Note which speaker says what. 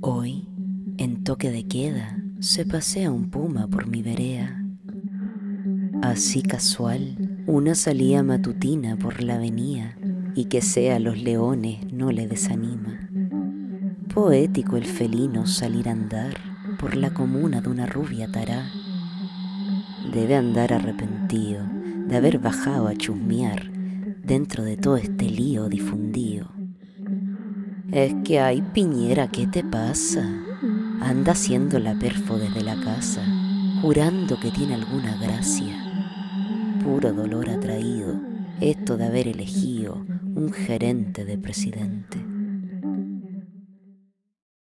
Speaker 1: Hoy, en toque de queda, se pasea un puma por mi vereda. Así casual, una salida matutina por la avenida y que sea los leones no le desanima. Poético el felino salir a andar por la comuna de una rubia tará. Debe andar arrepentido de haber bajado a chusmear dentro de todo este lío difundido. Es que hay piñera, ¿qué te pasa? Anda haciendo la perfo desde la casa, jurando que tiene alguna gracia. Puro dolor ha traído esto de haber elegido un gerente de presidente.